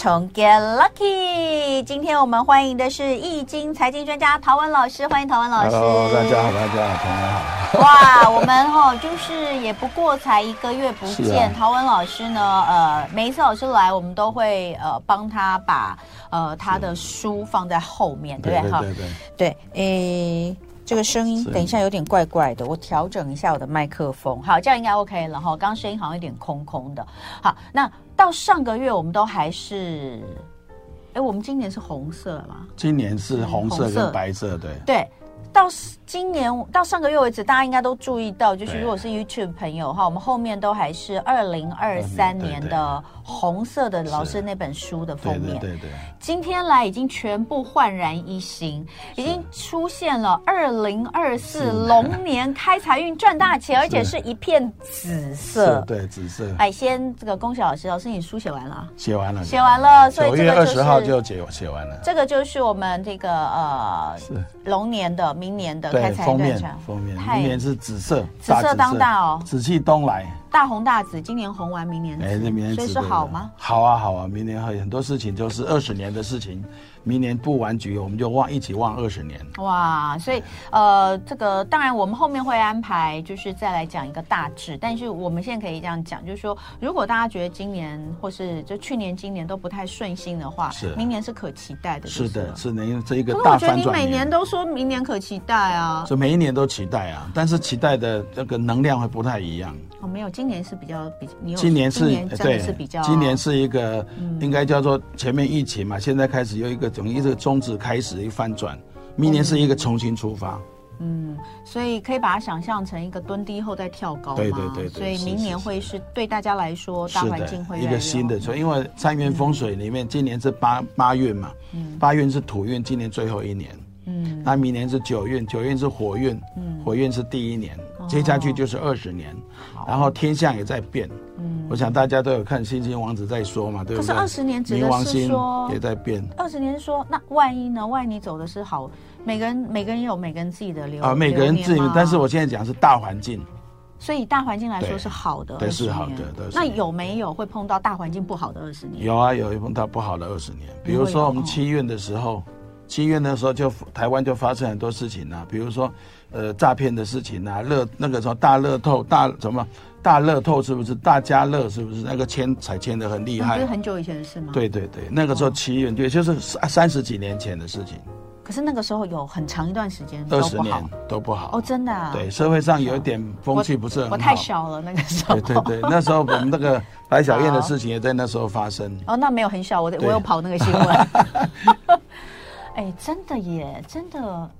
从 Get Lucky。今天我们欢迎的是易经财经专家陶文老师，欢迎陶文老师。Hello，大家好，大家好，同学好。哇，我们哈、哦、就是也不过才一个月不见，啊、陶文老师呢，呃，每一次老师来，我们都会呃帮他把呃他的书放在后面，对不对？哈，对对对，对，诶。这个声音等一下有点怪怪的，我调整一下我的麦克风。好，这样应该 OK 了哈。刚刚声音好像有点空空的。好，那到上个月我们都还是，哎，我们今年是红色吗？今年是红色跟白色，对。对。到今年到上个月为止，大家应该都注意到，就是如果是 YouTube 朋友哈，我们后面都还是二零二三年的红色的老师那本书的封面。对对对。今天来已经全部焕然一新，已经出现了二零二四龙年开财运赚大钱，而且是一片紫色。对，紫色。哎，先这个恭喜老师，老师你书写完了？写完了，写完了。所以九月二十号就写写完了。这个就是我们这个呃龙年的。明年的开财封面，封面，明年是紫色，紫色当道哦，紫气东来，大红大紫，今年红完，明年，哎，那明年所以是好吗？好啊，好啊，明年还有很多事情就是二十年的事情。明年布完局，我们就望一起望二十年。哇，所以呃，这个当然我们后面会安排，就是再来讲一个大致。但是我们现在可以这样讲，就是说，如果大家觉得今年或是就去年、今年都不太顺心的话，是明年是可期待的。是的，是的，这一个大反转。我觉得你每年都说明年可期待啊，所以每一年都期待啊，但是期待的这个能量会不太一样。哦，没有，今年是比较比你有今年是真的是比较，今年是一个应该叫做前面疫情嘛，现在开始有一个。从一个终止开始一翻转，明年是一个重新出发。嗯，所以可以把它想象成一个蹲低后再跳高。对对对，所以明年会是对大家来说，大环境会一个新的。所以因为三元风水里面，今年是八八运嘛，八运是土运，今年最后一年。嗯，那明年是九运，九运是火运，火运是第一年，接下去就是二十年。然后天象也在变。嗯我想大家都有看《星星王子》在说嘛，对不对？可是二十年指的是说也在变。二十年是说，那万一呢？万一你走的是好，每个人每个人有每个人自己的流啊，每个人自己。但是我现在讲是大环境，所以大环境来说是好的，对，是好的。那有没有会碰到大环境不好的二十年？有啊，有碰到不好的二十年。比如说我们七月的时候，七月那时候就台湾就发生很多事情啊，比如说呃诈骗的事情啊，乐那个时候大乐透大什么。大乐透是不是大家乐？是不是那个签彩签的很厉害？是很久以前的事吗？对对对，那个时候七月对，就是三三十几年前的事情。可是那个时候有很长一段时间二十年都不好哦，真的啊。对，社会上有一点风气不是很好。我太小了那个时候。对对对，那时候我们那个白小燕的事情也在那时候发生。哦，那没有很小，我我有跑那个新闻。哎，真的耶，真的。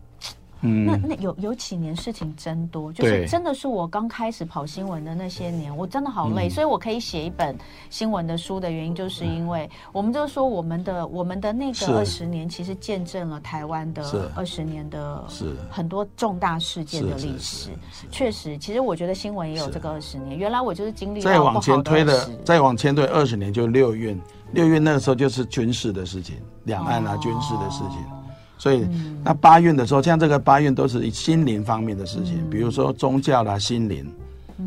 嗯，那那有有几年事情真多，就是真的是我刚开始跑新闻的那些年，我真的好累，所以我可以写一本新闻的书的原因，就是因为我们就说我们的我们的那个二十年，其实见证了台湾的二十年的很多重大事件的历史。确实，其实我觉得新闻也有这个二十年。原来我就是经历再往前推的，再往前推二十年，就六运，六运那个时候就是军事的事情，两岸啊军事的事情。所以，那八运的时候，像这个八运都是心灵方面的事情，比如说宗教啦、心灵，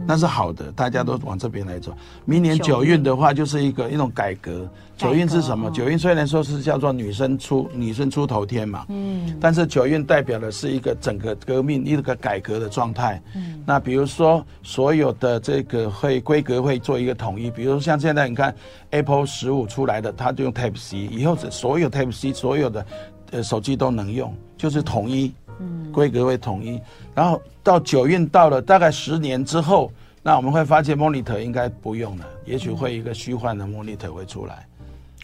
那是好的，大家都往这边来走。明年九运的话，就是一个一种改革。九运是什么？九运虽然说是叫做女生出女生出头天嘛，嗯，但是九运代表的是一个整个革命一个改革的状态。嗯，那比如说所有的这个会规格会做一个统一，比如说像现在你看 Apple 十五出来的，它就用 Type C，以后是所有 Type C 所有的。呃，手机都能用，就是统一，嗯，规格会统一。然后到九运到了大概十年之后，那我们会发现 monitor 应该不用了，也许会一个虚幻的 monitor 会出来。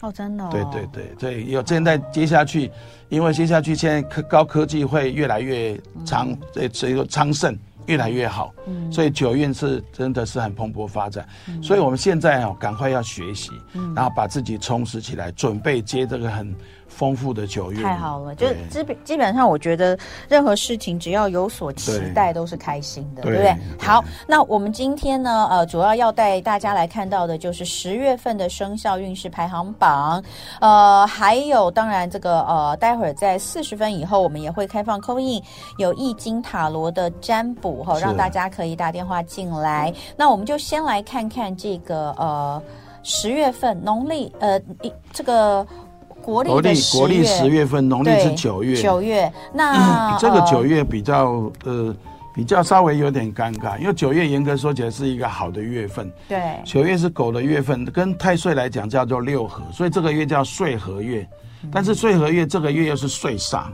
哦，真的、哦？对对对对，有现在接下去，因为接下去现在科高科技会越来越长，这这个昌盛越来越好，嗯，所以九运是真的是很蓬勃发展。嗯、所以我们现在哦，赶快要学习，嗯，然后把自己充实起来，准备接这个很。丰富的九月，太好了！就基本基本上，我觉得任何事情只要有所期待，都是开心的，对，对不对？好，那我们今天呢，呃，主要要带大家来看到的就是十月份的生肖运势排行榜，呃，还有当然这个呃，待会儿在四十分以后，我们也会开放 call in，有易经塔罗的占卜哈，让大家可以打电话进来。那我们就先来看看这个呃。十月份，农历呃一这个国历国历十月份，农历是九月。九月，那、嗯、这个九月比较呃比较稍微有点尴尬，因为九月严格说起来是一个好的月份。对，九月是狗的月份，跟太岁来讲叫做六合，所以这个月叫岁合月。但是岁合月这个月又是岁煞。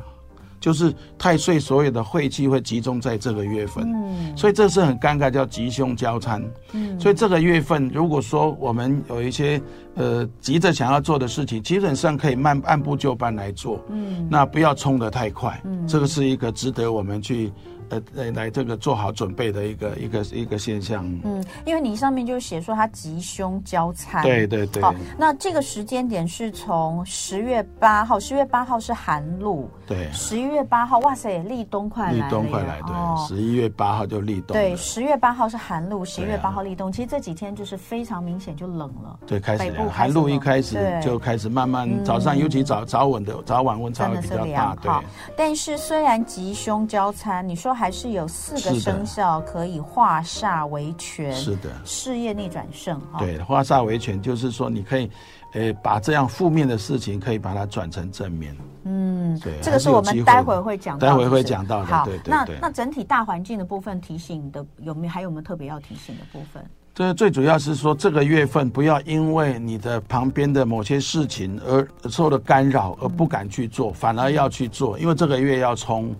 就是太岁所有的晦气会集中在这个月份，嗯，所以这是很尴尬，叫吉凶交餐，嗯，所以这个月份如果说我们有一些呃急着想要做的事情，基本上可以慢按部就班来做，嗯，那不要冲得太快，嗯，这个是一个值得我们去。呃，来来，这个做好准备的一个一个一个现象。嗯，因为你上面就写说它吉凶交参。对对对。好，那这个时间点是从十月八号，十月八号是寒露。对。十一月八号，哇塞，立冬快来了。立冬快来，对。十一月八号就立冬。对，十月八号是寒露，十一月八号立冬。其实这几天就是非常明显就冷了。对，开始寒露一开始就开始慢慢早上，尤其早早晚的早晚温差会比较大。对。但是虽然吉凶交参，你说。还是有四个生肖可以化煞为权，是的，事业逆转胜哈。对，化煞为权就是说，你可以，呃，把这样负面的事情可以把它转成正面。嗯，对，这个是我们待会会讲到，待会会讲到的。好，对对对。那那整体大环境的部分提醒的有没有？还有没有特别要提醒的部分？这最主要是说，这个月份不要因为你的旁边的某些事情而受了干扰而不敢去做，反而要去做，因为这个月要冲。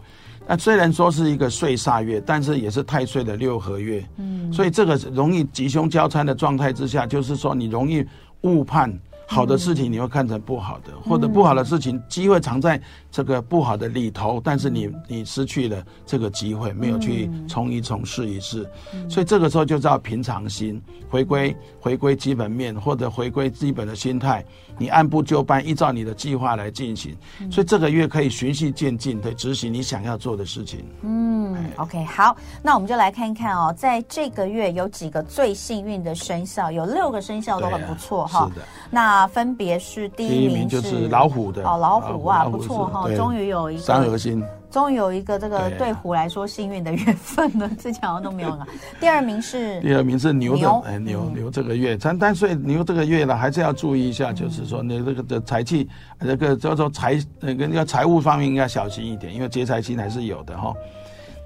那虽然说是一个岁煞月，但是也是太岁的六合月，嗯，所以这个容易吉凶交参的状态之下，就是说你容易误判。好的事情你会看成不好的，或者不好的事情机会藏在这个不好的里头，但是你你失去了这个机会，没有去冲一冲试一试，所以这个时候就叫平常心，回归回归基本面，或者回归基本的心态，你按部就班，依照你的计划来进行，所以这个月可以循序渐进的执行你想要做的事情。嗯，OK，好，那我们就来看一看哦，在这个月有几个最幸运的生肖，有六个生肖都很不错哈。是的，那。啊，分别是第一名就是老虎的哦，老虎啊，不错哈，终于有一个三合星，终于有一个这个对虎来说幸运的月份了，之前好像都没有了。第二名是 第二名是牛的，哎，牛牛这个月，但但所以牛这个月呢，还是要注意一下，就是说你这个的财气，这个叫做财那个要财务方面应该小心一点，因为劫财星还是有的哈。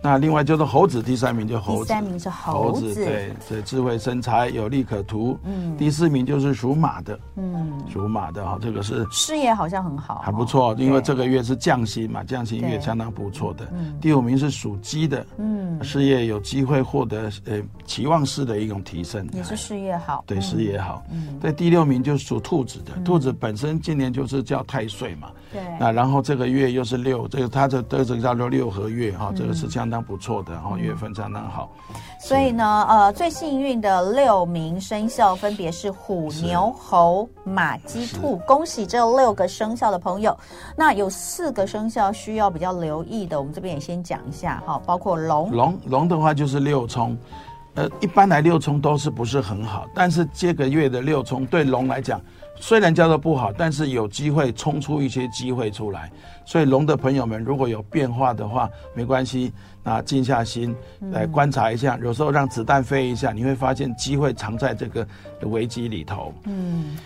那另外就是猴子，第三名就猴子，第三名是猴子，对对，智慧生财，有利可图。嗯，第四名就是属马的，嗯，属马的哈，这个是事业好像很好，还不错，因为这个月是降薪嘛，降薪月相当不错的。嗯，第五名是属鸡的，嗯，事业有机会获得呃期望式的一种提升，也是事业好，对事业好。嗯，对，第六名就是属兔子的，兔子本身今年就是叫太岁嘛，对，那然后这个月又是六，这个它的这个叫做六合月哈，这个是相。相当不错的，然后月份相当好，所以呢，呃，最幸运的六名生肖分别是虎、牛、猴、马、鸡、兔，恭喜这六个生肖的朋友。那有四个生肖需要比较留意的，我们这边也先讲一下哈，包括龙。龙龙的话就是六冲，呃，一般来六冲都是不是很好，但是这个月的六冲对龙来讲。虽然叫做不好，但是有机会冲出一些机会出来。所以龙的朋友们，如果有变化的话，没关系，那静下心来观察一下。嗯、有时候让子弹飞一下，你会发现机会藏在这个危机里头。嗯，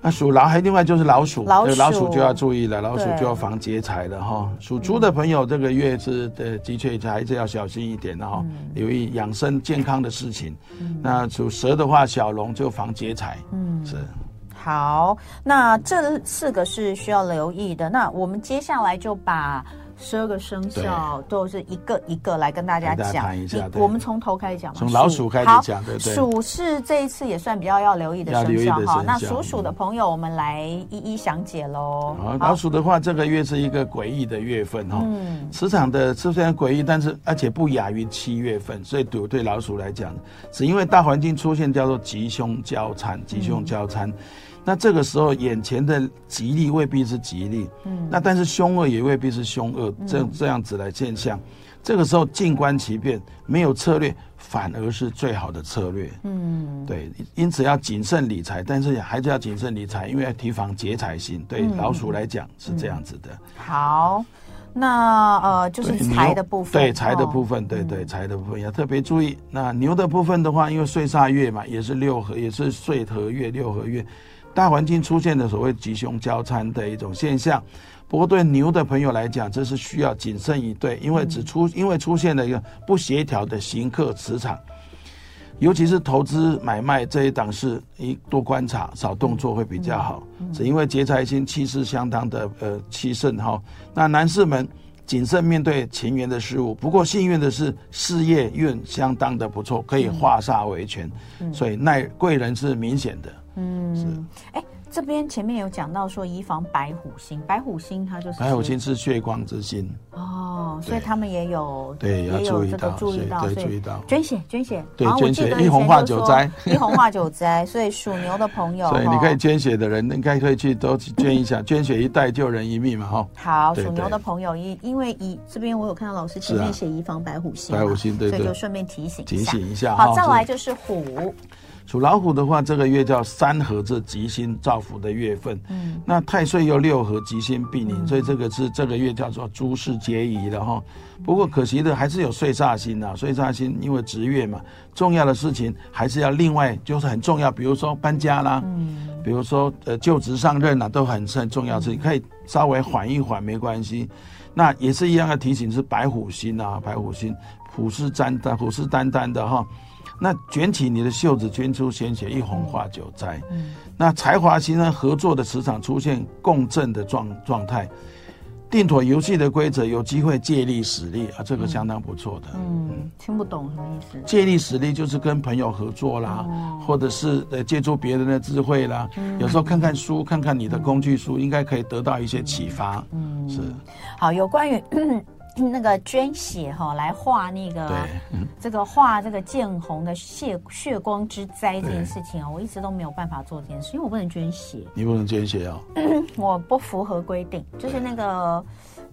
那属狼还另外就是老鼠，老鼠，老鼠就要注意了，老鼠就要防劫财了哈。属猪的朋友，这个月是的，的确还是要小心一点的哈，留意养生健康的事情。嗯、那属蛇的话，小龙就防劫财。嗯，是。好，那这四个是需要留意的。那我们接下来就把十二个生肖都是一个一个来跟大家讲。我们从头开始讲，从老鼠开始讲。对对。鼠是这一次也算比较要留意的生肖哈。那属鼠的朋友，我们来一一详解喽。好，老鼠的话，这个月是一个诡异的月份哈。嗯。磁场的是虽然诡异，但是而且不亚于七月份，所以对对老鼠来讲，只因为大环境出现叫做吉凶交缠，吉凶交参。那这个时候，眼前的吉利未必是吉利，嗯，那但是凶恶也未必是凶恶，这这样子来现象，这个时候静观其变，没有策略反而是最好的策略，嗯，对，因此要谨慎理财，但是还是要谨慎理财，因为要提防劫财星，对老鼠来讲是这样子的。好。那呃，就是财的部分，对财的部分，对对财的部分要特别注意。那牛的部分的话，因为岁煞月嘛，也是六合，也是岁合月、六合月，大环境出现的所谓吉凶交参的一种现象。不过对牛的朋友来讲，这是需要谨慎以对，因为只出因为出现了一个不协调的行客磁场。尤其是投资买卖这一档事，一多观察，少动作会比较好。只因为劫财星气势相当的呃气盛哈。那男士们谨慎面对情缘的事物。不过幸运的是事业运相当的不错，可以化煞为权，所以耐贵人是明显的。嗯，是。哎。这边前面有讲到说，以防白虎星，白虎星它就是白虎星是血光之星哦，所以他们也有对也有这个注意到，对注意到捐血捐血，对捐血一红化九灾，一红化九灾，所以属牛的朋友，所以你可以捐血的人应该可以去都去捐一下，捐血一袋救人一命嘛哈。好，属牛的朋友因因为以这边我有看到老师前面写以防白虎星，白虎星对，所以就顺便提醒提醒一下。好，再来就是虎。属老虎的话，这个月叫三合这吉星造福的月份。嗯，那太岁又六合吉星并临，所以这个是这个月叫做诸事皆宜的哈。不过可惜的还是有岁煞星啊，岁煞星因为值月嘛，重要的事情还是要另外就是很重要，比如说搬家啦，嗯，比如说呃就职上任啊，都很很重要，是可以稍微缓一缓没关系。那也是一样的提醒，是白虎星啊，白虎星虎视眈眈，虎视眈眈的哈。那卷起你的袖子，捐出鲜血，一红化九灾。嗯，那才华形成？合作的磁场出现共振的状状态，定妥游戏的规则，有机会借力使力啊，这个相当不错的。嗯，嗯，听不懂什么意思？借力使力就是跟朋友合作啦，哦、或者是呃借助别人的智慧啦。嗯、有时候看看书，看看你的工具书，应该可以得到一些启发。嗯，是。好，有关于。那个捐血哈，来化那个，嗯、这个化这个见红的血血光之灾这件事情啊，对我一直都没有办法做这件事，因为我不能捐血。你不能捐血哦？我不符合规定，就是那个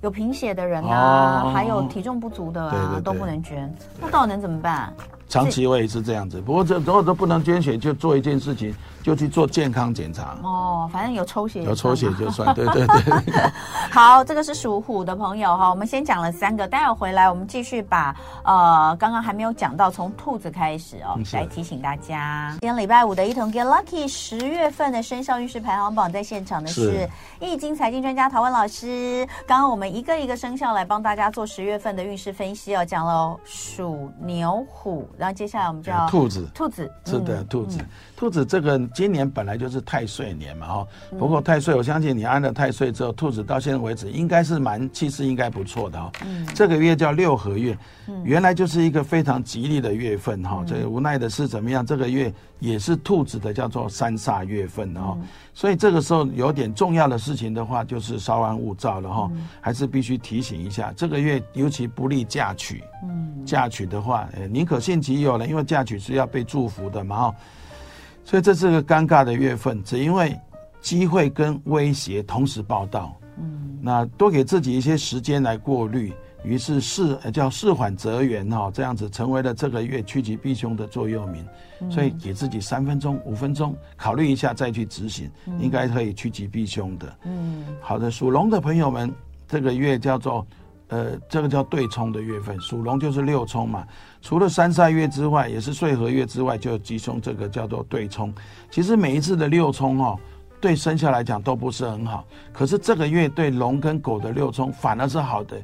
有贫血的人啊，对还有体重不足的啊，对对对都不能捐。那到底能怎么办？长期我也是这样子，不过这如果都不能捐血，就做一件事情。就去做健康检查哦，反正有抽血，有抽血就算，对对对。好，这个是属虎的朋友哈，我们先讲了三个，待会回来我们继续把呃刚刚还没有讲到从兔子开始哦，是来提醒大家。今天礼拜五的一同 Get Lucky 十月份的生肖运势排行榜，在现场的是易经财经专家陶文老师。刚刚我们一个一个生肖来帮大家做十月份的运势分析哦，讲了属牛虎，然后接下来我们就要兔子，兔子是的，兔子。兔子这个今年本来就是太岁年嘛，哈。不过太岁，我相信你安了太岁之后，兔子到现在为止应该是蛮气势应该不错的哈。嗯。这个月叫六合月，原来就是一个非常吉利的月份哈。这个无奈的是怎么样？这个月也是兔子的叫做三煞月份哦。所以这个时候有点重要的事情的话，就是稍安勿躁了哈。还是必须提醒一下，这个月尤其不利嫁娶。嗯。嫁娶的话，呃，宁可信其有了，因为嫁娶是要被祝福的嘛哈。所以这是个尴尬的月份，只因为机会跟威胁同时报道，嗯，那多给自己一些时间来过滤，于是事叫事缓则圆哈，这样子成为了这个月趋吉避凶的座右铭。嗯、所以给自己三分钟、五分钟考虑一下再去执行，嗯、应该可以趋吉避凶的。嗯，好的，属龙的朋友们，这个月叫做。呃，这个叫对冲的月份，属龙就是六冲嘛。除了三煞月之外，也是岁合月之外，就吉凶这个叫做对冲。其实每一次的六冲哦，对生肖来讲都不是很好。可是这个月对龙跟狗的六冲反而是好的，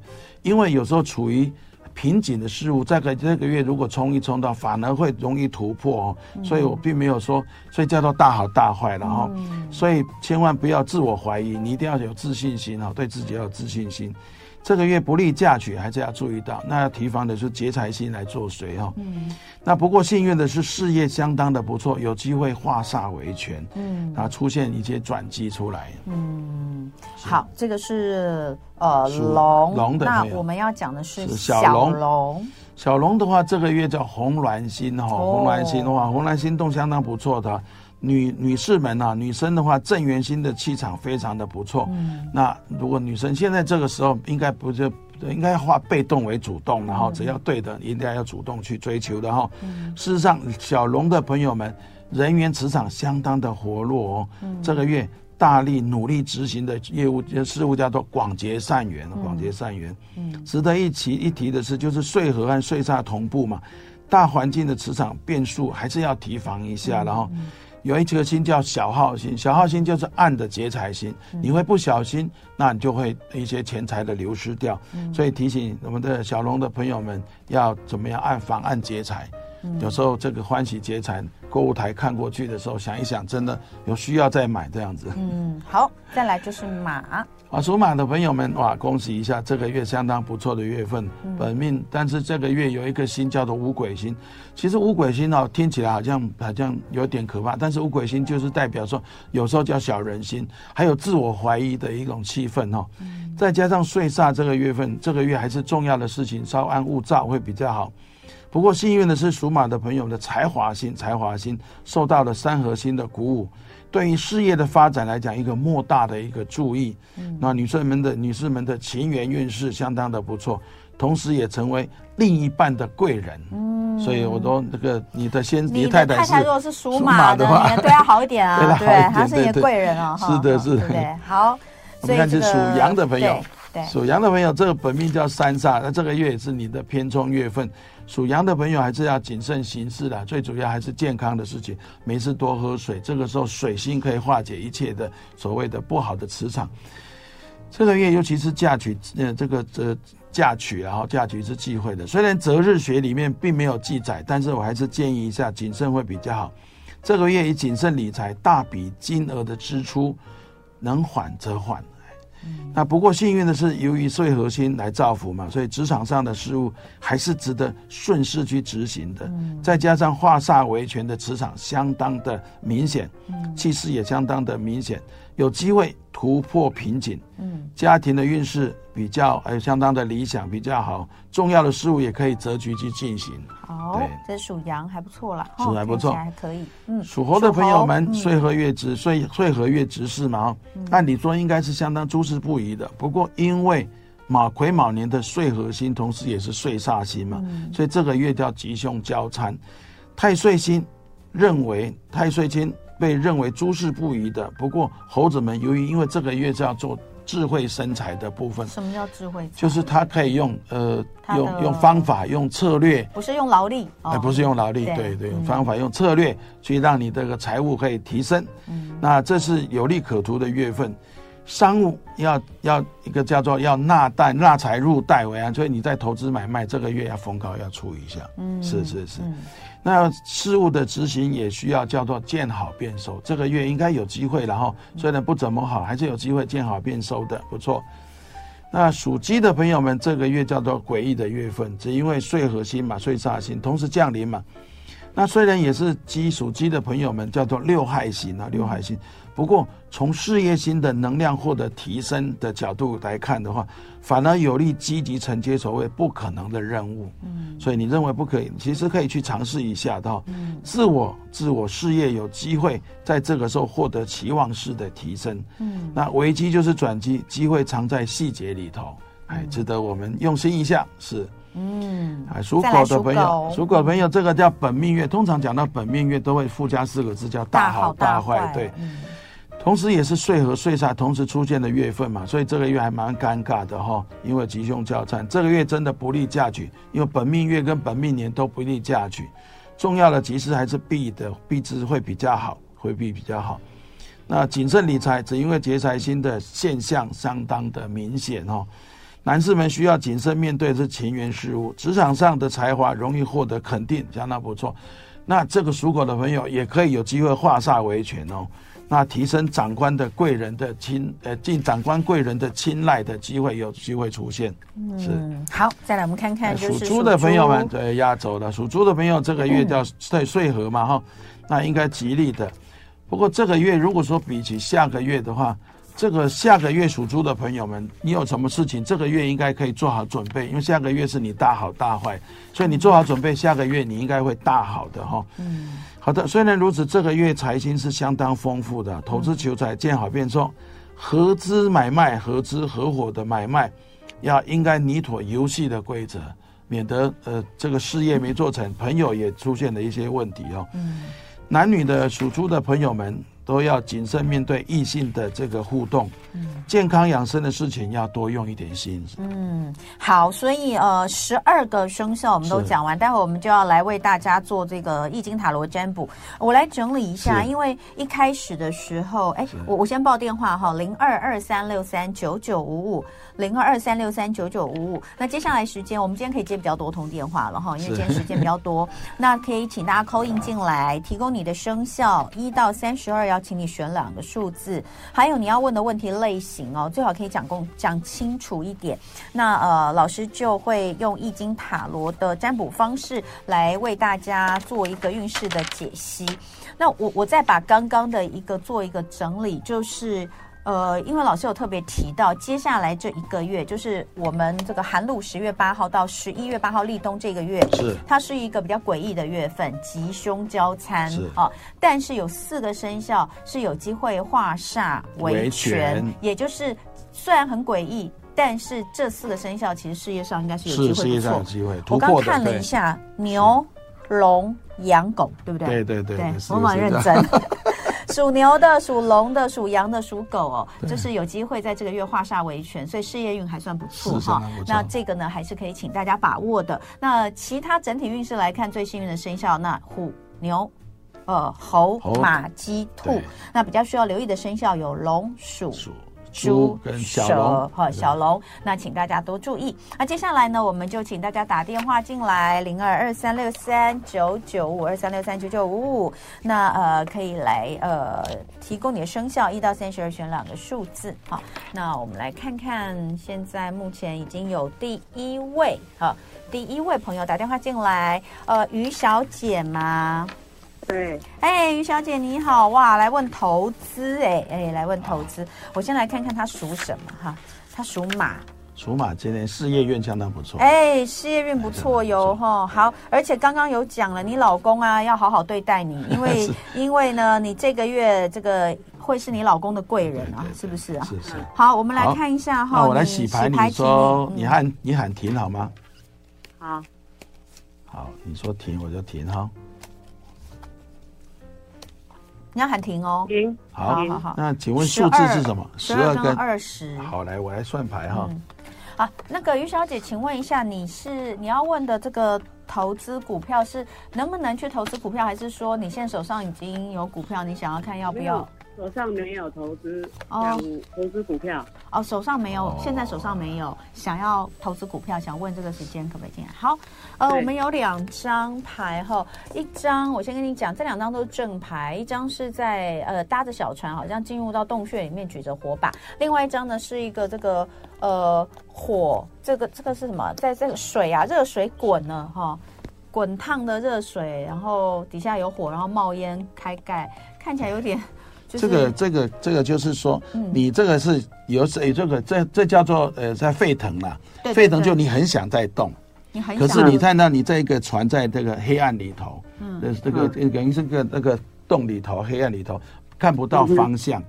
因为有时候处于瓶颈的事物，在个这个月如果冲一冲到，反而会容易突破哦。所以我并没有说，所以叫做大好大坏了哈。所以千万不要自我怀疑，你一定要有自信心哈，对自己要有自信心。这个月不利嫁娶，还是要注意到。那要提防的是劫财星来作祟哈。嗯。那不过幸运的是事业相当的不错，有机会化煞为权。嗯。啊，出现一些转机出来。嗯。好，这个是呃龙龙的。那我们要讲的是小龙。小龙的话，这个月叫红鸾星哈。红鸾星的话，红鸾星动相当不错的。女女士们啊，女生的话，正元星的气场非常的不错。嗯，那如果女生现在这个时候，应该不是应该化被动为主动，然后只要对的，应该要主动去追求的哈。嗯，事实上，小龙的朋友们，人员磁场相当的活络哦。嗯，这个月大力努力执行的业务事务叫做广结善缘，广结善缘。嗯，值得一提一提的是，就是岁合和岁煞同步嘛，大环境的磁场变数还是要提防一下。然后有一颗星叫小耗星，小耗星就是暗的劫财星，你会不小心，那你就会一些钱财的流失掉。所以提醒我们的小龙的朋友们要怎么样暗防暗劫财。有时候这个欢喜劫财。购物台看过去的时候，想一想，真的有需要再买这样子。嗯，好，再来就是马啊，属马的朋友们，哇，恭喜一下，这个月相当不错的月份，嗯、本命。但是这个月有一个星叫做五鬼星，其实五鬼星哦，听起来好像好像有点可怕，但是五鬼星就是代表说，有时候叫小人心，还有自我怀疑的一种气氛哦。嗯、再加上岁煞这个月份，这个月还是重要的事情，稍安勿躁会比较好。不过幸运的是，属马的朋友的才华星，才华星受到了三合星的鼓舞，对于事业的发展来讲，一个莫大的一个注意。嗯，那女生们的女士们的情缘运势相当的不错，同时也成为另一半的贵人。嗯，所以我说这个你的先，你太太，太太如果是属马的话，对她好一点啊，对，她是你的贵人啊。是的，是的。对，好。我们看是属羊的朋友，属羊的朋友，这个本命叫三煞，那这个月也是你的偏冲月份。属羊的朋友还是要谨慎行事的，最主要还是健康的事情。没事多喝水，这个时候水星可以化解一切的所谓的不好的磁场。这个月尤其是嫁娶，呃，这个呃嫁娶然后嫁娶是忌讳的。虽然择日学里面并没有记载，但是我还是建议一下谨慎会比较好。这个月以谨慎理财，大笔金额的支出能缓则缓。那不过幸运的是，由于最核心来造福嘛，所以职场上的事务还是值得顺势去执行的。再加上化煞为权的磁场相当的明显，气势也相当的明显，有机会突破瓶颈。嗯家庭的运势比较呃相当的理想，比较好，重要的事物也可以择局去进行。好，对，这属羊还不错了，属还不错，还可以。嗯，属猴的朋友们，岁合月值，岁岁合月值是嘛，按理说应该是相当诸事不宜的。不过因为马癸卯年的岁合星，同时也是岁煞星嘛，所以这个月叫吉凶交参。太岁星认为太岁星被认为诸事不宜的。不过猴子们由于因为这个月是要做。智慧生财的部分，什么叫智慧？就是他可以用呃用用方法用策略，不是用劳力，哎，不是用劳力，对对，用方法用策略去让你这个财务可以提升。嗯，那这是有利可图的月份，商务要要一个叫做要纳贷纳财入贷为安，所以你在投资买卖这个月要逢高要注意一下。嗯，是是是。那事务的执行也需要叫做见好变收，这个月应该有机会，然后虽然不怎么好，还是有机会见好变收的，不错。那属鸡的朋友们，这个月叫做诡异的月份，只因为岁合星嘛，岁煞星同时降临嘛。那虽然也是鸡属鸡的朋友们叫做六害星啊，六害星。不过，从事业心的能量获得提升的角度来看的话，反而有利积极承接所谓不可能的任务。嗯，所以你认为不可以，其实可以去尝试一下的。嗯，自我自我事业有机会在这个时候获得期望式的提升。嗯，那危机就是转机，机会藏在细节里头，哎，值得我们用心一下。是，嗯，哎，属狗的朋友，属狗的朋友，这个叫本命月。通常讲到本命月，都会附加四个字，叫大好大坏。对。同时，也是岁和岁煞同时出现的月份嘛，所以这个月还蛮尴尬的哈，因为吉凶交战，这个月真的不利嫁娶，因为本命月跟本命年都不利嫁娶，重要的吉事还是避的，避之会比较好，回避比较好。那谨慎理财，只因为劫财星的现象相当的明显哦，男士们需要谨慎面对这情缘事物，职场上的才华容易获得肯定，相当不错。那这个属狗的朋友也可以有机会化煞为权哦。那提升长官的贵人的青，呃，进长官贵人的青睐的机会有机会出现。是嗯，好，再来我们看看，属猪的朋友们，对，压轴的属猪的朋友，这个月叫岁岁合嘛，哈、嗯，那应该吉利的。不过这个月如果说比起下个月的话，这个下个月属猪的朋友们，你有什么事情，这个月应该可以做好准备，因为下个月是你大好大坏，所以你做好准备，下个月你应该会大好的哈。嗯，好的，虽然如此，这个月财星是相当丰富的，投资求财见好变重，合资买卖、合资合伙的买卖，要应该拟妥游戏的规则，免得呃这个事业没做成，朋友也出现了一些问题哦。嗯。男女的属猪的朋友们，都要谨慎面对异性的这个互动，嗯，健康养生的事情要多用一点心。嗯，好，所以呃，十二个生肖我们都讲完，待会我们就要来为大家做这个易经塔罗占卜。我来整理一下，因为一开始的时候，哎，我我先报电话哈，零二二三六三九九五五，零二二三六三九九五五。那接下来时间，我们今天可以接比较多通电话了哈，因为今天时间比较多，那可以请大家 call in 进来，提供你的生肖一到三十二。要请你选两个数字，还有你要问的问题类型哦，最好可以讲共讲清楚一点。那呃，老师就会用易经塔罗的占卜方式来为大家做一个运势的解析。那我我再把刚刚的一个做一个整理，就是。呃，因为老师有特别提到，接下来这一个月就是我们这个寒露十月八号到十一月八号立冬这个月，是它是一个比较诡异的月份，吉凶交参啊。但是有四个生肖是有机会化煞为权，也就是虽然很诡异，但是这四个生肖其实事业上应该是有机会不错。事业上有机会。我刚看了一下，牛、龙、羊、狗，对不对？对对对，对，我蛮认真。属牛的、属龙的、属羊的、属狗哦，就是有机会在这个月化煞为权，所以事业运还算不错哈。那这个呢，还是可以请大家把握的。那其他整体运势来看，最幸运的生肖，那虎、牛、呃猴、马、鸡、兔。那比较需要留意的生肖有龙、鼠。猪跟蛇和小龙，那请大家多注意。那接下来呢，我们就请大家打电话进来，零二二三六三九九五二三六三九九五五。那呃，可以来呃，提供你的生肖一到三十二选两个数字。好，那我们来看看，现在目前已经有第一位好，第一位朋友打电话进来，呃，于小姐吗？对，哎，于小姐你好哇，来问投资哎哎，来问投资，我先来看看他属什么哈，他属马，属马今年事业运相当不错，哎，事业运不错哟哈，好，而且刚刚有讲了，你老公啊要好好对待你，因为因为呢，你这个月这个会是你老公的贵人啊，是不是啊？是是，好，我们来看一下哈，那我来洗牌，你说你喊你喊停好吗？好，好，你说停我就停哈。你要喊停哦，停，好，好，好。那请问数字是什么？十二跟二十。好，来，我来算牌哈。好，那个于小姐，请问一下，你是你要问的这个投资股票是能不能去投资股票，还是说你现在手上已经有股票，你想要看要不要？手上没有投资哦，投资股票哦，手上没有，现在手上没有，想要投资股票，想问这个时间可不可以进来？好，呃，我们有两张牌哈，一张我先跟你讲，这两张都是正牌，一张是在呃搭着小船，好像进入到洞穴里面举着火把，另外一张呢是一个这个呃火，这个这个是什么？在这个水啊，热水滚了哈，滚烫的热水，然后底下有火，然后冒烟开盖，看起来有点。这个这个这个就是说，你这个是有水，这个这这叫做呃在沸腾了，沸腾就你很想在动，可是你看到你这个船在这个黑暗里头，嗯，这个等于是个那个洞里头，黑暗里头看不到方向，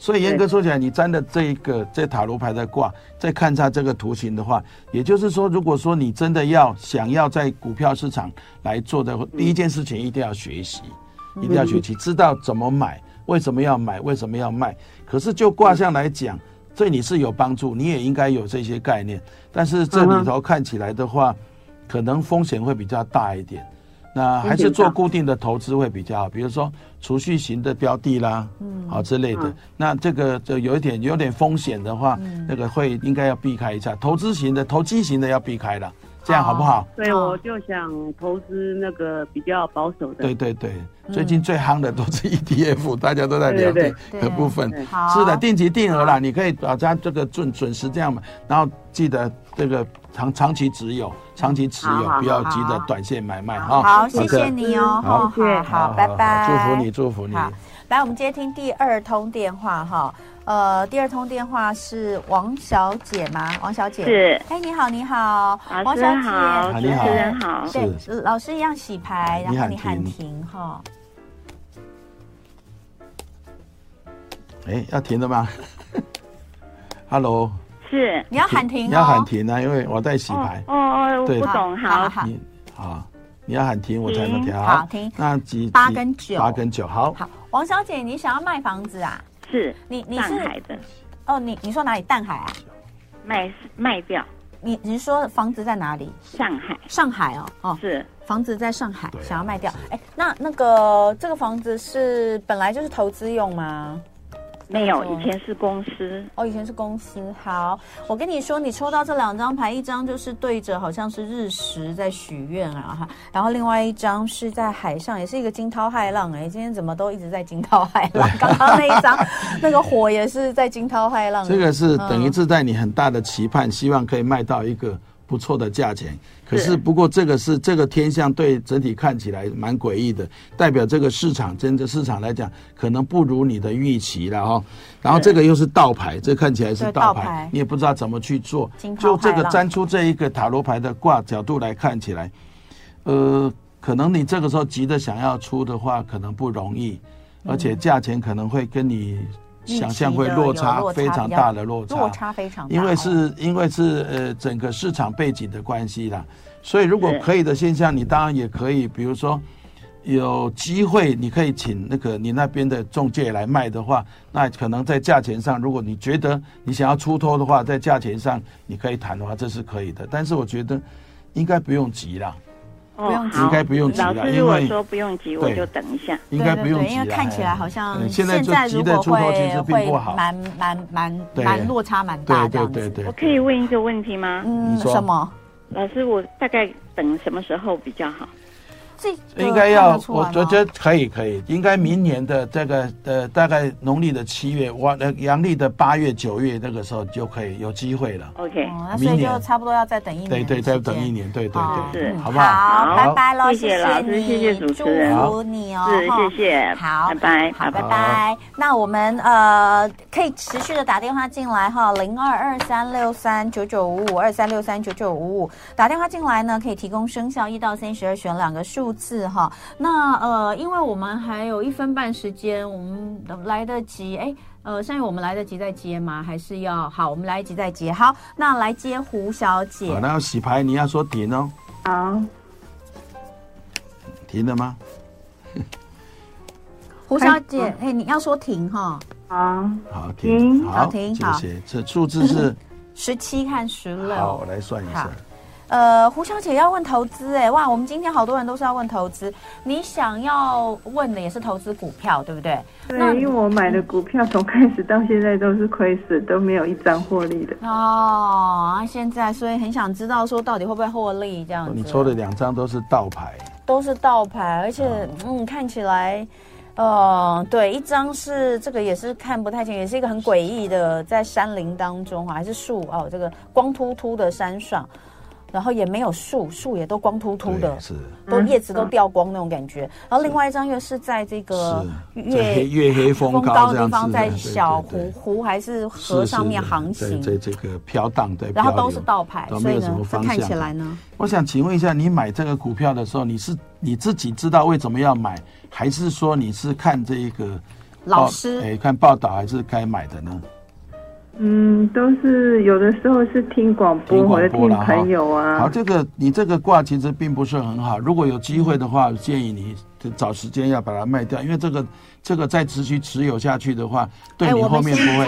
所以严格说起来，你占的这一个这塔罗牌的卦，再看它这个图形的话，也就是说，如果说你真的要想要在股票市场来做的，第一件事情一定要学习，一定要学习，知道怎么买。为什么要买？为什么要卖？可是就卦象来讲，对你是有帮助，你也应该有这些概念。但是这里头看起来的话，可能风险会比较大一点。那还是做固定的投资会比较好，比如说储蓄型的标的啦，嗯，好之类的。那这个就有一点有点风险的话，那个会应该要避开一下。投资型的、投机型的要避开了。这样好不好？对，我就想投资那个比较保守的。对对对，最近最夯的都是 ETF，大家都在聊这个部分。是的，定期定额啦，你可以把它这个准准时这样嘛，然后记得这个长长期持有，长期持有，不要急着短线买卖哈。好，谢谢你哦。好，好，拜拜。祝福你，祝福你。来，我们接听第二通电话哈。呃，第二通电话是王小姐吗？王小姐是。哎，你好，你好，王小姐，你好，主持人好。对，老师一样洗牌，然后你喊停哈。哎，要停了吗？Hello。是，你要喊停，你要喊停啊，因为我在洗牌。哦哦，我不懂，好好。好，你要喊停，我才能调。好，停。那几八跟九，八跟九，好。好。王小姐，你想要卖房子啊？是，你你是上海的。哦，你你说哪里？淡海啊？卖卖掉。你你是说房子在哪里？上海。上海哦哦，是房子在上海，想要卖掉。哎，那那个这个房子是本来就是投资用吗？没有，以前是公司哦，以前是公司。好，我跟你说，你抽到这两张牌，一张就是对着好像是日食在许愿啊哈，然后另外一张是在海上，也是一个惊涛骇浪哎，今天怎么都一直在惊涛骇浪？刚刚那一张 那个火也是在惊涛骇浪。这个是等于是在你很大的期盼，嗯、希望可以卖到一个。不错的价钱，可是不过这个是这个天象对整体看起来蛮诡异的，代表这个市场真的市场来讲可能不如你的预期了哈。然后这个又是倒牌，这看起来是倒牌，你也不知道怎么去做。就这个粘出这一个塔罗牌的卦角度来看起来，呃，可能你这个时候急着想要出的话，可能不容易，而且价钱可能会跟你。想象会落差非常大的落差，落差非常大，因为是因为是呃整个市场背景的关系啦，所以如果可以的现象，你当然也可以，比如说有机会，你可以请那个你那边的中介来卖的话，那可能在价钱上，如果你觉得你想要出脱的话，在价钱上你可以谈的话，这是可以的，但是我觉得应该不用急啦。不用急，应该不用急了。老师如果说不用急，我就等一下。应该不用急，因为看起来好像现在急的出头其实并不好，蛮蛮蛮蛮落差蛮大这样子。对对对，我可以问一个问题吗？嗯，什么？老师，我大概等什么时候比较好？应该要，我觉得可以，可以，应该明年的这个呃，大概农历的七月，我呃阳历的八月、九月那个时候就可以有机会了。OK，那所以就差不多要再等一年。对对，再等一年，对对对，好。不好？好，拜拜喽，谢谢老师，谢谢主持人，祝福你哦，是，谢谢，好，拜拜，好，拜拜。那我们呃可以持续的打电话进来哈，零二二三六三九九五五二三六三九九五五，打电话进来呢，可以提供生肖一到三十二选两个数字哈。那呃，因为我们还有一分半时间，我们来得及哎，呃，现在我们来得及再接吗？还是要好？我们来得及再接。好，那来接胡小姐。那要洗牌，你要说停哦。好，停了吗？胡小姐，哎、嗯，你要说停哈。好，好停，好停，好。谢谢。这数字是 十七看十六。好，我来算一下。呃，胡小姐要问投资哎，哇，我们今天好多人都是要问投资。你想要问的也是投资股票，对不对？对，因为我买的股票从开始到现在都是亏损，都没有一张获利的。哦，现在所以很想知道说到底会不会获利这样子。你抽的两张都是倒牌，都是倒牌，而且、哦、嗯，看起来，呃，对，一张是这个也是看不太清，也是一个很诡异的，在山林当中还是树哦，这个光秃秃的山上。然后也没有树，树也都光秃秃的，是。都叶子都掉光那种感觉。然后另外一张又是在这个月月黑风高的地方，在小湖湖还是河上面航行，在这个飘荡对。然后都是倒牌，所以呢，看起来呢，我想请问一下，你买这个股票的时候，你是你自己知道为什么要买，还是说你是看这一个老师。哎看报道，还是该买的呢？嗯，都是有的时候是听广播或者听朋友啊。好，这个你这个卦其实并不是很好。如果有机会的话，建议你找时间要把它卖掉，因为这个这个再持续持有下去的话，对你后面不会。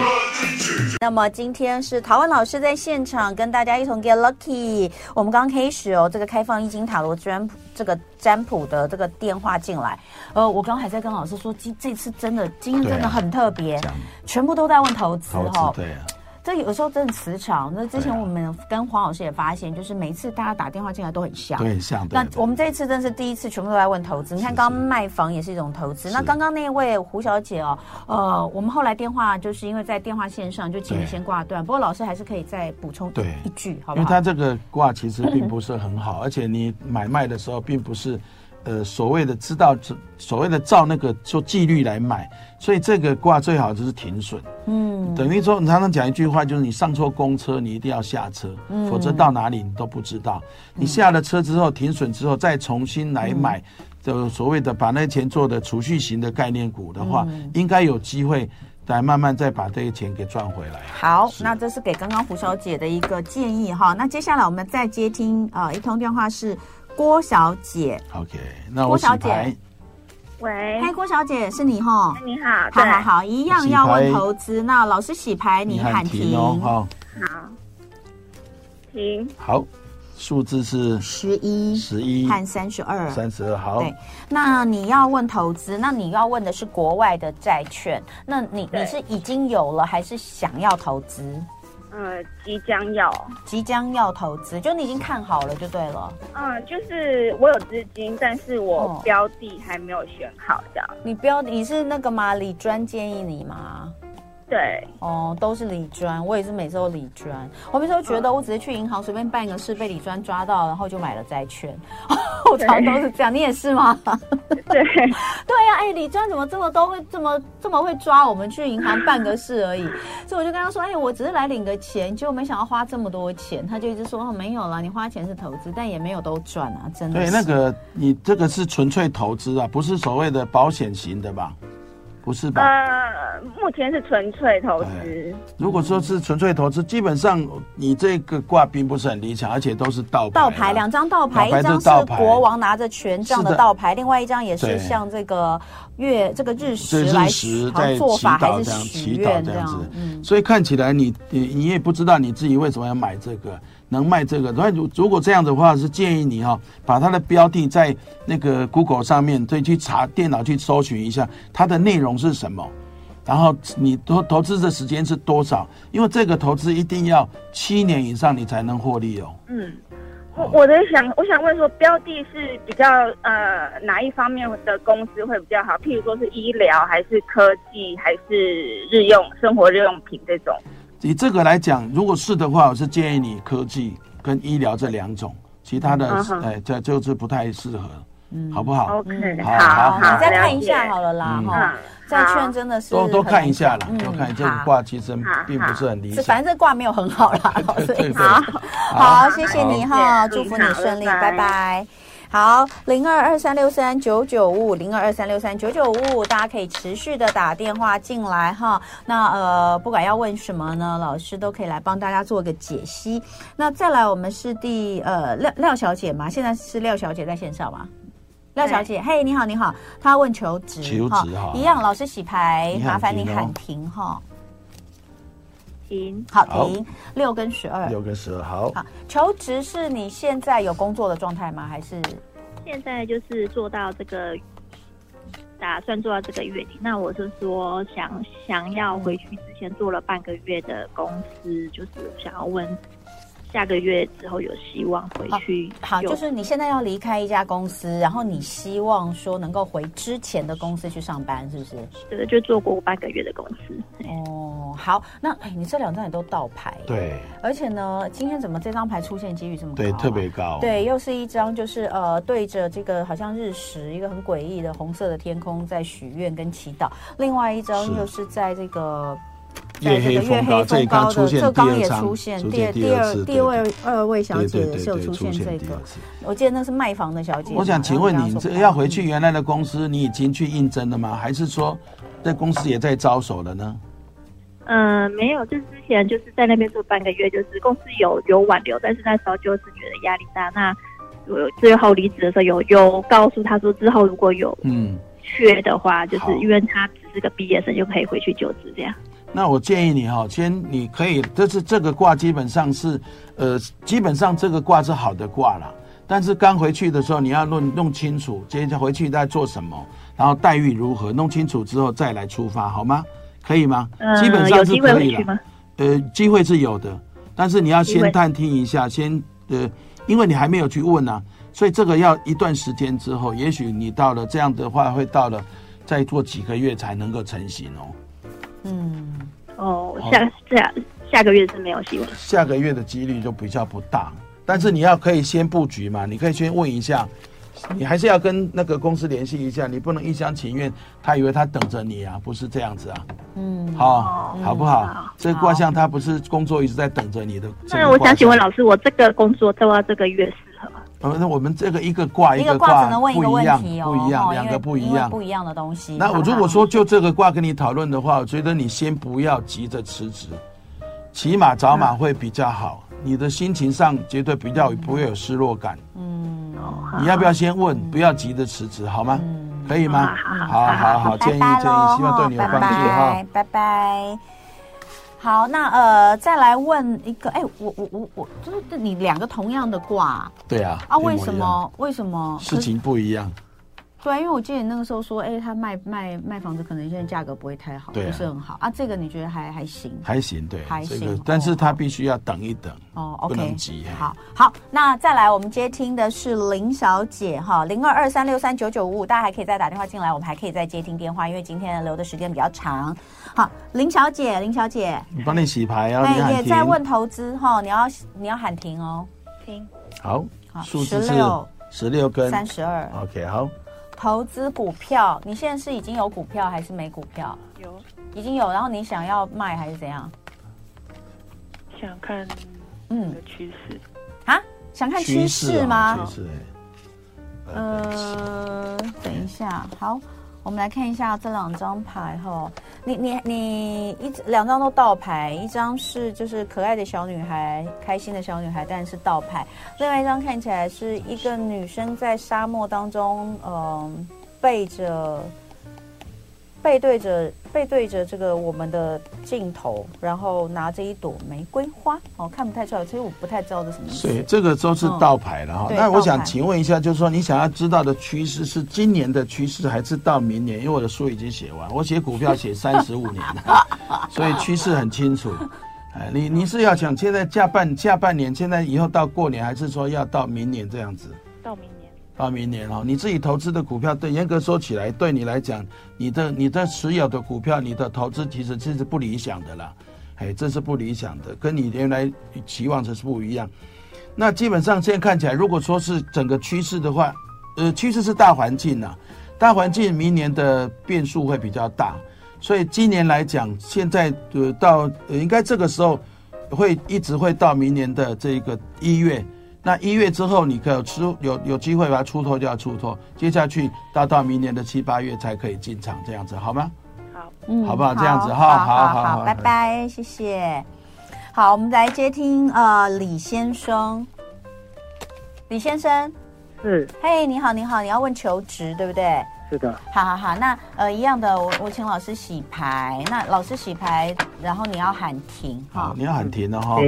那么今天是陶文老师在现场跟大家一同 get lucky。我们刚刚开始哦，这个开放易经塔罗占卜这个占卜的这个电话进来。呃，我刚刚还在跟老师说，今这次真的今天真的很特别，全部都在问投资哈。对啊。这有时候真的磁场。那之前我们跟黄老师也发现，就是每次大家打电话进来都很像，对，很像。那我们这一次真是第一次，全部都在问投资。你看，刚刚卖房也是一种投资。那刚刚那位胡小姐哦，呃，我们后来电话就是因为在电话线上，就请你先挂断。不过老师还是可以再补充一句，好不好？因为他这个卦其实并不是很好，而且你买卖的时候并不是。呃，所谓的知道，所谓的照那个做纪律来买，所以这个卦最好就是停损。嗯，等于说你常常讲一句话，就是你上错公车，你一定要下车，嗯、否则到哪里你都不知道。你下了车之后停损之后，再重新来买，就、嗯、所谓的把那钱做的储蓄型的概念股的话，嗯、应该有机会来慢慢再把这些钱给赚回来。好，那这是给刚刚胡小姐的一个建议哈。那接下来我们再接听啊、呃、一通电话是。郭小姐，OK，那我洗牌。喂，嗨，郭小姐，是你哈？你好，好好好，一样要问投资。那老师洗牌，你喊停哦，好，停，好，数字是十一，十一和三十二，三十二，好。对，那你要问投资，那你要问的是国外的债券，那你你是已经有了，还是想要投资？呃，即将要，即将要投资，就你已经看好了，就对了。嗯，就是我有资金，但是我标的还没有选好，这样。哦、你标你是那个吗？李专建议你吗？对，哦，都是理专，我也是每次都理专。我每次都觉得，我只是去银行随便办个事，被理专抓到，然后就买了债券。我常都是这样，你也是吗？对，对呀、啊，哎、欸，理专怎么这么都会这么这么会抓我们去银行办个事而已？所以我就跟他说，哎、欸，我只是来领个钱，结果没想到花这么多钱。他就一直说，哦，没有啦，你花钱是投资，但也没有都赚啊，真的。对，那个你这个是纯粹投资啊，不是所谓的保险型的吧？不是吧？呃，目前是纯粹投资。如果说是纯粹投资，基本上你这个卦并不是很理想，而且都是倒牌。倒牌两张倒牌，一张是国王拿着权杖的倒牌，另外一张也是像这个月这个日食来做法还是祈祷这样子。嗯，所以看起来你你你也不知道你自己为什么要买这个。能卖这个，那如如果这样的话，是建议你哈、哦，把它的标的在那个 Google 上面，对，去查电脑去搜寻一下它的内容是什么，然后你投投资的时间是多少？因为这个投资一定要七年以上你才能获利哦。嗯，我我在想，我想问说，标的是比较呃哪一方面的公司会比较好？譬如说是医疗，还是科技，还是日用生活日用品这种？以这个来讲，如果是的话，我是建议你科技跟医疗这两种，其他的哎，这就是不太适合，嗯，好不好？OK，好，好，你再看一下好了啦，哈，债券真的是多多看一下啦，多看这个卦其实并不是很理想，反正这卦没有很好啦，所以好，好，谢谢你哈，祝福你顺利，拜。拜。好，零二二三六三九九五五，零二二三六三九九五五，大家可以持续的打电话进来哈。那呃，不管要问什么呢，老师都可以来帮大家做个解析。那再来，我们是第呃廖廖小姐吗？现在是廖小姐在线上吗？廖小姐，嘿，你好，你好，她问求职，求职哈，一样，老师洗牌，麻烦你喊停哈。停，好停，六跟十二，六跟十二，好。好，求职是你现在有工作的状态吗？还是现在就是做到这个，打算做到这个月底？那我是说想想要回去之前做了半个月的公司，就是想要问。下个月之后有希望回去。好，就是你现在要离开一家公司，然后你希望说能够回之前的公司去上班，是不是？对的，就做过半个月的公司。哦，好，那哎，你这两张也都倒牌。对。而且呢，今天怎么这张牌出现几率这么高？对，特别高。对，又是一张就是呃对着这个好像日食，一个很诡异的红色的天空在许愿跟祈祷。另外一张又是在这个。月黑风高的，这刚也出现，第第二第二二位小姐也是有出现这个，我记得那是卖房的小姐。我想请问你，这要回去原来的公司，你已经去应征了吗？还是说，这公司也在招手了呢？嗯，没有，就是之前就是在那边做半个月，就是公司有有挽留，但是那时候就是觉得压力大。那我最后离职的时候有有告诉他说，之后如果有嗯缺的话，就是因为他只是个毕业生，就可以回去就职这样。那我建议你哈，先你可以，这是这个卦基本上是，呃，基本上这个卦是好的卦啦。但是刚回去的时候，你要弄弄清楚，接着回去在做什么，然后待遇如何，弄清楚之后再来出发，好吗？可以吗？嗯、基本上是可以的。呃，机会是有的，但是你要先探听一下，先呃，因为你还没有去问呢、啊，所以这个要一段时间之后，也许你到了这样的话，会到了再做几个月才能够成型哦。嗯，哦，下下下个月是没有希望，下个月的几率就比较不大，但是你要可以先布局嘛，你可以先问一下，你还是要跟那个公司联系一下，你不能一厢情愿，他以为他等着你啊，不是这样子啊，嗯，好，好不好？这个卦象他不是工作一直在等着你的。那我想请问老师，我这个工作做到这个月适我们这个一个卦一个卦不一样，不一样，两个不一样，不一样的东西。那我如果说就这个卦跟你讨论的话，我觉得你先不要急着辞职，起码找马会比较好。你的心情上绝对比较不会有失落感。嗯，你要不要先问？不要急着辞职，好吗？可以吗？好好好，建议建议，希望对你有帮助哈。拜拜。好，那呃，再来问一个，哎，我我我我，就是你两个同样的卦。对啊。啊，为什么？为什么？事情不一样。对，因为我记得你那个时候说，哎，他卖卖卖房子，可能现在价格不会太好，不是很好啊。这个你觉得还还行？还行，对，还行。但是他必须要等一等哦，不能急。好，好，那再来，我们接听的是林小姐哈，零二二三六三九九五五，大家还可以再打电话进来，我们还可以再接听电话，因为今天留的时间比较长。好，林小姐，林小姐，你帮你洗牌啊，对，也在问投资哈，你要你要喊停哦，停。好，好，数字是十六跟三十二，OK，好。投资股票，你现在是已经有股票还是没股票？有，已经有。然后你想要卖还是怎样？想看嗯趋势啊？想看趋势吗？趋势。呃，等一下，好。我们来看一下这两张牌哈，你你你一两张都倒牌，一张是就是可爱的小女孩，开心的小女孩，但是倒牌，另外一张看起来是一个女生在沙漠当中，嗯、背着。背对着背对着这个我们的镜头，然后拿着一朵玫瑰花，哦，看不太出来，其实我不太知道这什么意思。对，这个都是倒牌了哈。那我想请问一下，就是说你想要知道的趋势是今年的趋势，还是到明年？因为我的书已经写完，我写股票写三十五年了，所以趋势很清楚。哎，你你是要想现在下半下半年，现在以后到过年，还是说要到明年这样子？到明年。哈，你自己投资的股票，对严格说起来，对你来讲，你的你的持有的股票，你的投资其实这是不理想的啦，哎，这是不理想的，跟你原来期望的是不一样。那基本上现在看起来，如果说是整个趋势的话，呃，趋势是大环境呐，大环境明年的变数会比较大，所以今年来讲，现在呃到呃应该这个时候会一直会到明年的这个一月。那一月之后，你可有出有有机会把它出脱就要出脱，接下去到到明年的七八月才可以进场，这样子好吗？好，嗯，好不好？这样子哈，好好好，拜拜，谢谢。好，我们来接听呃李先生，李先生是，嘿，你好，你好，你要问求职对不对？是的。好好好，那呃一样的，我我请老师洗牌，那老师洗牌，然后你要喊停哈，你要喊停了哈。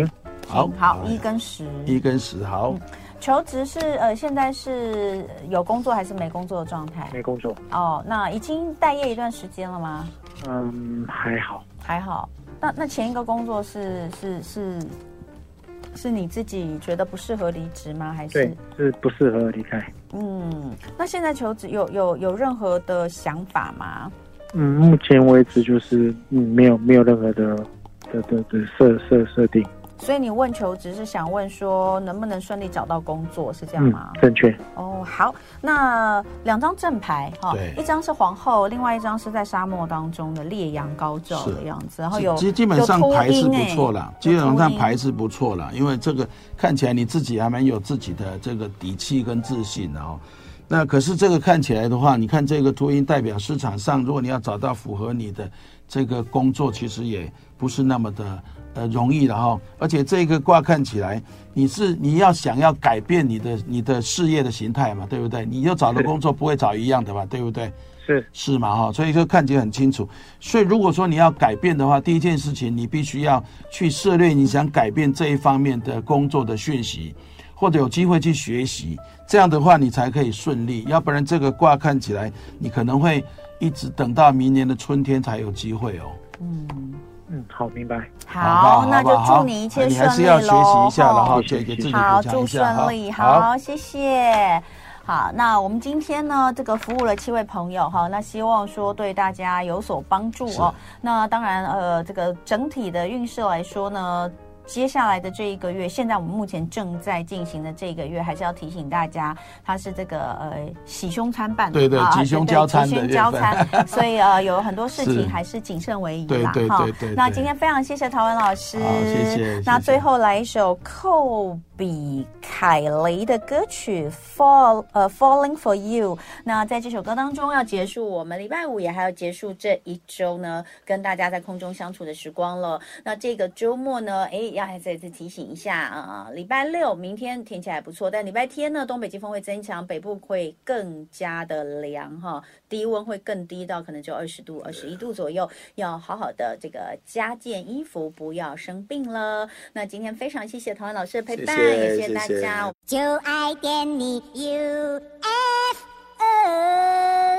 好好，一跟十，一跟十，好。嗯、求职是呃，现在是有工作还是没工作的状态？没工作。哦，那已经待业一段时间了吗？嗯，还好，还好。那那前一个工作是是是，是你自己觉得不适合离职吗？还是对，是不适合离开？嗯，那现在求职有有有任何的想法吗？嗯，目前为止就是嗯，没有没有任何的的的的设设设定。所以你问求职是想问说能不能顺利找到工作是这样吗？嗯、正确。哦，好，那两张正牌哈，对一张是皇后，另外一张是在沙漠当中的烈阳高照的样子，然后有基基本上牌是不错啦，基本上牌是不错了，因为这个看起来你自己还蛮有自己的这个底气跟自信的哦。那可是这个看起来的话，你看这个秃鹰代表市场上，如果你要找到符合你的这个工作，其实也不是那么的。呃，容易了哈，而且这个卦看起来，你是你要想要改变你的你的事业的形态嘛，对不对？你要找的工作不会找一样的嘛，对不对？是是嘛哈，所以说看起来很清楚。所以如果说你要改变的话，第一件事情你必须要去涉猎你想改变这一方面的工作的讯息，或者有机会去学习，这样的话你才可以顺利。要不然这个卦看起来，你可能会一直等到明年的春天才有机会哦。嗯。嗯，好，明白。好，好好，那就祝你一切顺利喽。你还是要学习一下，然后给给自己好，祝顺利。好，好谢谢。好，那我们今天呢，这个服务了七位朋友哈，那希望说对大家有所帮助哦。那当然，呃，这个整体的运势来说呢。接下来的这一个月，现在我们目前正在进行的这个月，还是要提醒大家，它是这个呃喜凶参半，对对，吉凶交参，吉凶交参，所以呃有很多事情还是谨慎为宜啦。哈，那今天非常谢谢陶文老师，谢谢。那最后来一首寇。比凯雷的歌曲《Fall》呃，《Falling for You》。那在这首歌当中要结束我们礼拜五也还要结束这一周呢，跟大家在空中相处的时光了。那这个周末呢，哎，要再次提醒一下啊，礼拜六明天天气还不错，但礼拜天呢，东北季风会增强，北部会更加的凉哈，低温会更低到可能就二十度、二十一度左右，要好好的这个加件衣服，不要生病了。那今天非常谢谢陶文老师的陪伴，谢谢大家，就爱点你 U F O。